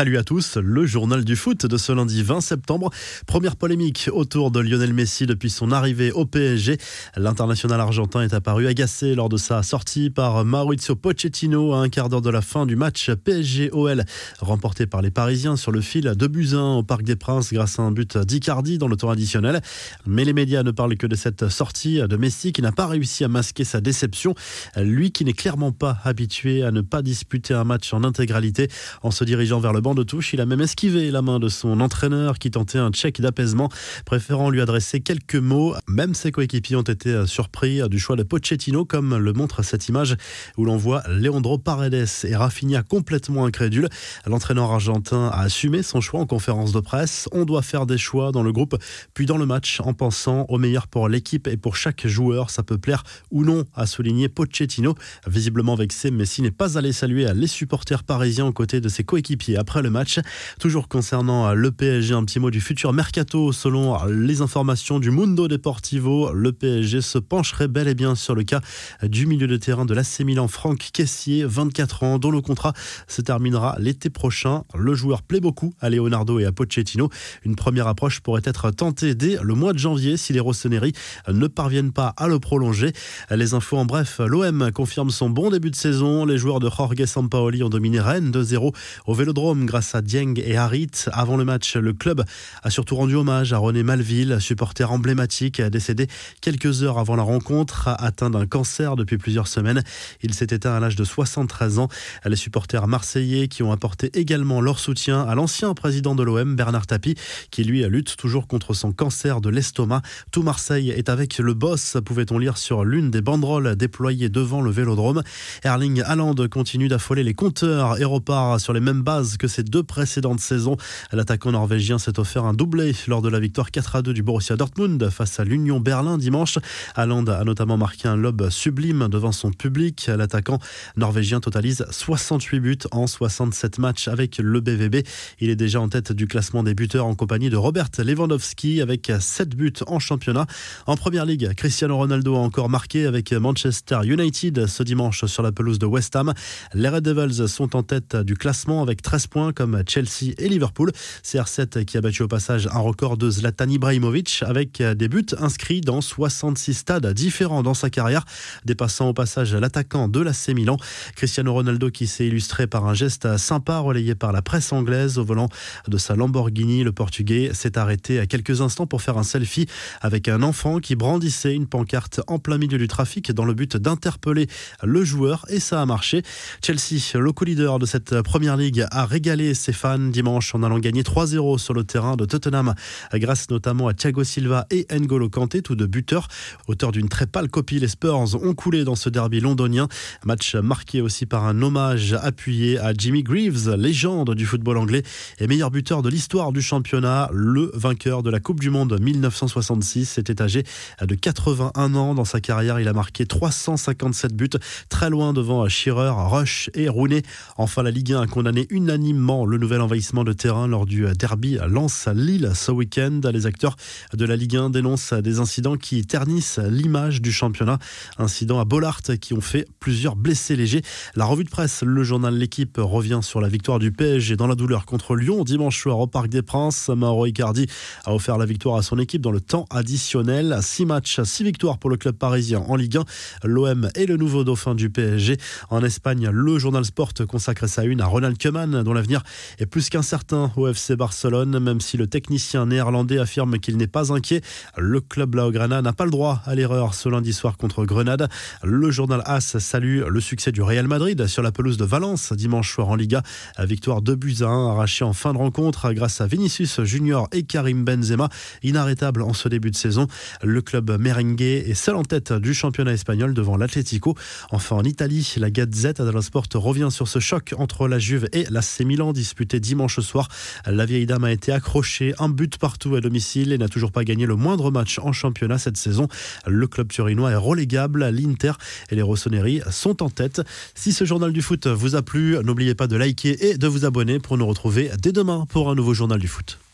Salut à tous, le journal du foot de ce lundi 20 septembre. Première polémique autour de Lionel Messi depuis son arrivée au PSG. L'international argentin est apparu agacé lors de sa sortie par Maurizio Pochettino à un quart d'heure de la fin du match PSG-OL remporté par les Parisiens sur le fil de Buzyn au Parc des Princes grâce à un but d'Icardi dans le temps additionnel. Mais les médias ne parlent que de cette sortie de Messi qui n'a pas réussi à masquer sa déception. Lui qui n'est clairement pas habitué à ne pas disputer un match en intégralité en se dirigeant vers le banc de touche. Il a même esquivé la main de son entraîneur qui tentait un check d'apaisement, préférant lui adresser quelques mots. Même ses coéquipiers ont été surpris du choix de Pochettino, comme le montre cette image où l'on voit Leandro Paredes et Rafinha complètement incrédules. L'entraîneur argentin a assumé son choix en conférence de presse. On doit faire des choix dans le groupe, puis dans le match, en pensant au meilleur pour l'équipe et pour chaque joueur. Ça peut plaire ou non, a souligné Pochettino. Visiblement vexé, Messi n'est pas allé saluer les supporters parisiens aux côtés de ses coéquipiers le match. Toujours concernant le PSG, un petit mot du futur mercato. Selon les informations du Mundo Deportivo, le PSG se pencherait bel et bien sur le cas du milieu de terrain de l'AC Milan, Franck Caissier, 24 ans, dont le contrat se terminera l'été prochain. Le joueur plaît beaucoup à Leonardo et à Pochettino. Une première approche pourrait être tentée dès le mois de janvier si les Rossoneri ne parviennent pas à le prolonger. Les infos en bref, l'OM confirme son bon début de saison. Les joueurs de Jorge Sampaoli ont dominé Rennes 2-0 au Vélodrome grâce à Dieng et Harit. Avant le match, le club a surtout rendu hommage à René Malville, supporter emblématique, décédé quelques heures avant la rencontre, atteint d'un cancer depuis plusieurs semaines. Il s'est éteint à l'âge de 73 ans. Les supporters marseillais qui ont apporté également leur soutien à l'ancien président de l'OM, Bernard Tapie, qui lui lutte toujours contre son cancer de l'estomac. Tout Marseille est avec le boss, pouvait-on lire sur l'une des banderoles déployées devant le vélodrome. Erling Haaland continue d'affoler les compteurs et repart sur les mêmes bases que ses deux précédentes saisons. L'attaquant norvégien s'est offert un doublé lors de la victoire 4 à 2 du Borussia Dortmund face à l'Union Berlin dimanche. Haaland a notamment marqué un lob sublime devant son public. L'attaquant norvégien totalise 68 buts en 67 matchs avec le BVB. Il est déjà en tête du classement des buteurs en compagnie de Robert Lewandowski avec 7 buts en championnat. En première ligue, Cristiano Ronaldo a encore marqué avec Manchester United ce dimanche sur la pelouse de West Ham. Les Red Devils sont en tête du classement avec 13 points comme Chelsea et Liverpool. CR7 qui a battu au passage un record de Zlatan Ibrahimovic avec des buts inscrits dans 66 stades différents dans sa carrière, dépassant au passage l'attaquant de l'AC Milan. Cristiano Ronaldo qui s'est illustré par un geste sympa relayé par la presse anglaise au volant de sa Lamborghini. Le Portugais s'est arrêté à quelques instants pour faire un selfie avec un enfant qui brandissait une pancarte en plein milieu du trafic dans le but d'interpeller le joueur et ça a marché. Chelsea, le co-leader de cette première ligue, a régalé ses fans dimanche en allant gagner 3-0 sur le terrain de Tottenham grâce notamment à Thiago Silva et N'Golo Kanté, tous deux buteurs. Auteur d'une très pâle copie, les Spurs ont coulé dans ce derby londonien. Match marqué aussi par un hommage appuyé à Jimmy Greaves, légende du football anglais et meilleur buteur de l'histoire du championnat. Le vainqueur de la Coupe du Monde 1966 était âgé de 81 ans. Dans sa carrière, il a marqué 357 buts, très loin devant Shearer, Rush et Rooney. Enfin, la Ligue 1 a condamné unanimement le nouvel envahissement de terrain lors du derby Lens-Lille ce week-end. Les acteurs de la Ligue 1 dénoncent des incidents qui ternissent l'image du championnat. Incidents à Bollard qui ont fait plusieurs blessés légers. La revue de presse, le journal L'équipe revient sur la victoire du PSG dans la douleur contre Lyon dimanche soir au Parc des Princes. Mauro Icardi a offert la victoire à son équipe dans le temps additionnel. Six matchs, six victoires pour le club parisien en Ligue 1. L'OM est le nouveau dauphin du PSG. En Espagne, le journal Sport consacre sa une à Ronald Koeman dont l'avenir est plus qu'incertain au FC Barcelone, même si le technicien néerlandais affirme qu'il n'est pas inquiet. Le club Laograna n'a pas le droit à l'erreur ce lundi soir contre Grenade. Le journal AS salue le succès du Real Madrid sur la pelouse de Valence dimanche soir en Liga. Victoire de buts à 1 arrachée en fin de rencontre grâce à Vinicius Junior et Karim Benzema, inarrêtable en ce début de saison. Le club merengue est seul en tête du championnat espagnol devant l'Atlético. Enfin en Italie, la Gazette dello Sport revient sur ce choc entre la Juve et la Disputé dimanche soir. La vieille dame a été accrochée, un but partout à domicile et n'a toujours pas gagné le moindre match en championnat cette saison. Le club turinois est relégable. L'Inter et les Rossoneri sont en tête. Si ce journal du foot vous a plu, n'oubliez pas de liker et de vous abonner pour nous retrouver dès demain pour un nouveau journal du foot.